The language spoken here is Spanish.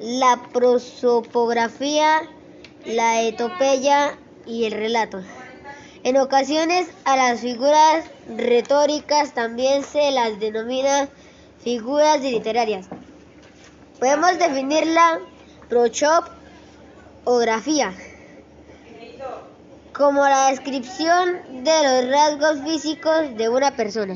la prosopografía, la etopeya y el relato. En ocasiones a las figuras retóricas también se las denomina figuras literarias. Podemos definir la prosopografía como la descripción de los rasgos físicos de una persona.